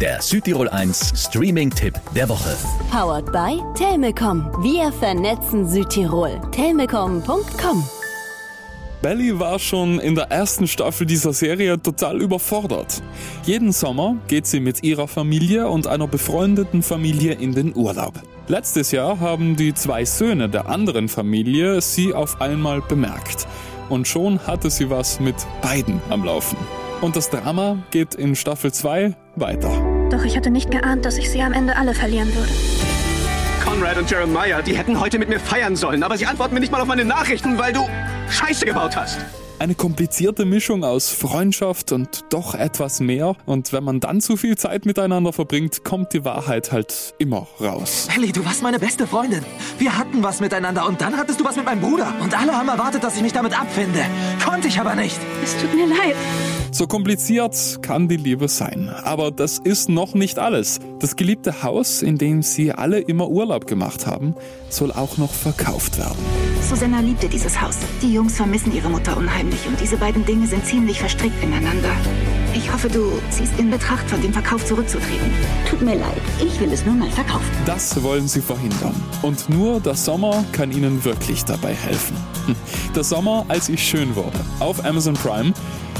der Südtirol 1 Streaming-Tipp der Woche. Powered by Telmecom. Wir vernetzen Südtirol. Telmecom.com Belly war schon in der ersten Staffel dieser Serie total überfordert. Jeden Sommer geht sie mit ihrer Familie und einer befreundeten Familie in den Urlaub. Letztes Jahr haben die zwei Söhne der anderen Familie sie auf einmal bemerkt. Und schon hatte sie was mit beiden am Laufen. Und das Drama geht in Staffel 2 weiter. Doch ich hatte nicht geahnt, dass ich sie am Ende alle verlieren würde. Conrad und Jeremiah, die hätten heute mit mir feiern sollen, aber sie antworten mir nicht mal auf meine Nachrichten, weil du Scheiße gebaut hast. Eine komplizierte Mischung aus Freundschaft und doch etwas mehr. Und wenn man dann zu viel Zeit miteinander verbringt, kommt die Wahrheit halt immer raus. Ellie, du warst meine beste Freundin. Wir hatten was miteinander und dann hattest du was mit meinem Bruder. Und alle haben erwartet, dass ich mich damit abfinde. Konnte ich aber nicht. Es tut mir leid. So kompliziert kann die Liebe sein. Aber das ist noch nicht alles. Das geliebte Haus, in dem sie alle immer Urlaub gemacht haben, soll auch noch verkauft werden. Susanna liebte dieses Haus. Die Jungs vermissen ihre Mutter unheimlich und diese beiden Dinge sind ziemlich verstrickt ineinander. Ich hoffe, du ziehst in Betracht, von dem Verkauf zurückzutreten. Tut mir leid, ich will es nur mal verkaufen. Das wollen sie verhindern. Und nur der Sommer kann ihnen wirklich dabei helfen. Hm. Der Sommer, als ich schön wurde. Auf Amazon Prime.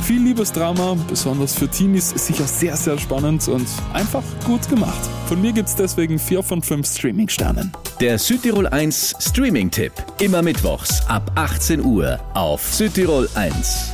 Viel Liebesdrama, besonders für Teenies, ist sicher sehr, sehr spannend und einfach gut gemacht. Von mir gibt's deswegen 4 von 5 Streaming-Sternen. Der Südtirol 1 Streaming-Tipp. Immer mittwochs ab 18 Uhr auf Südtirol 1.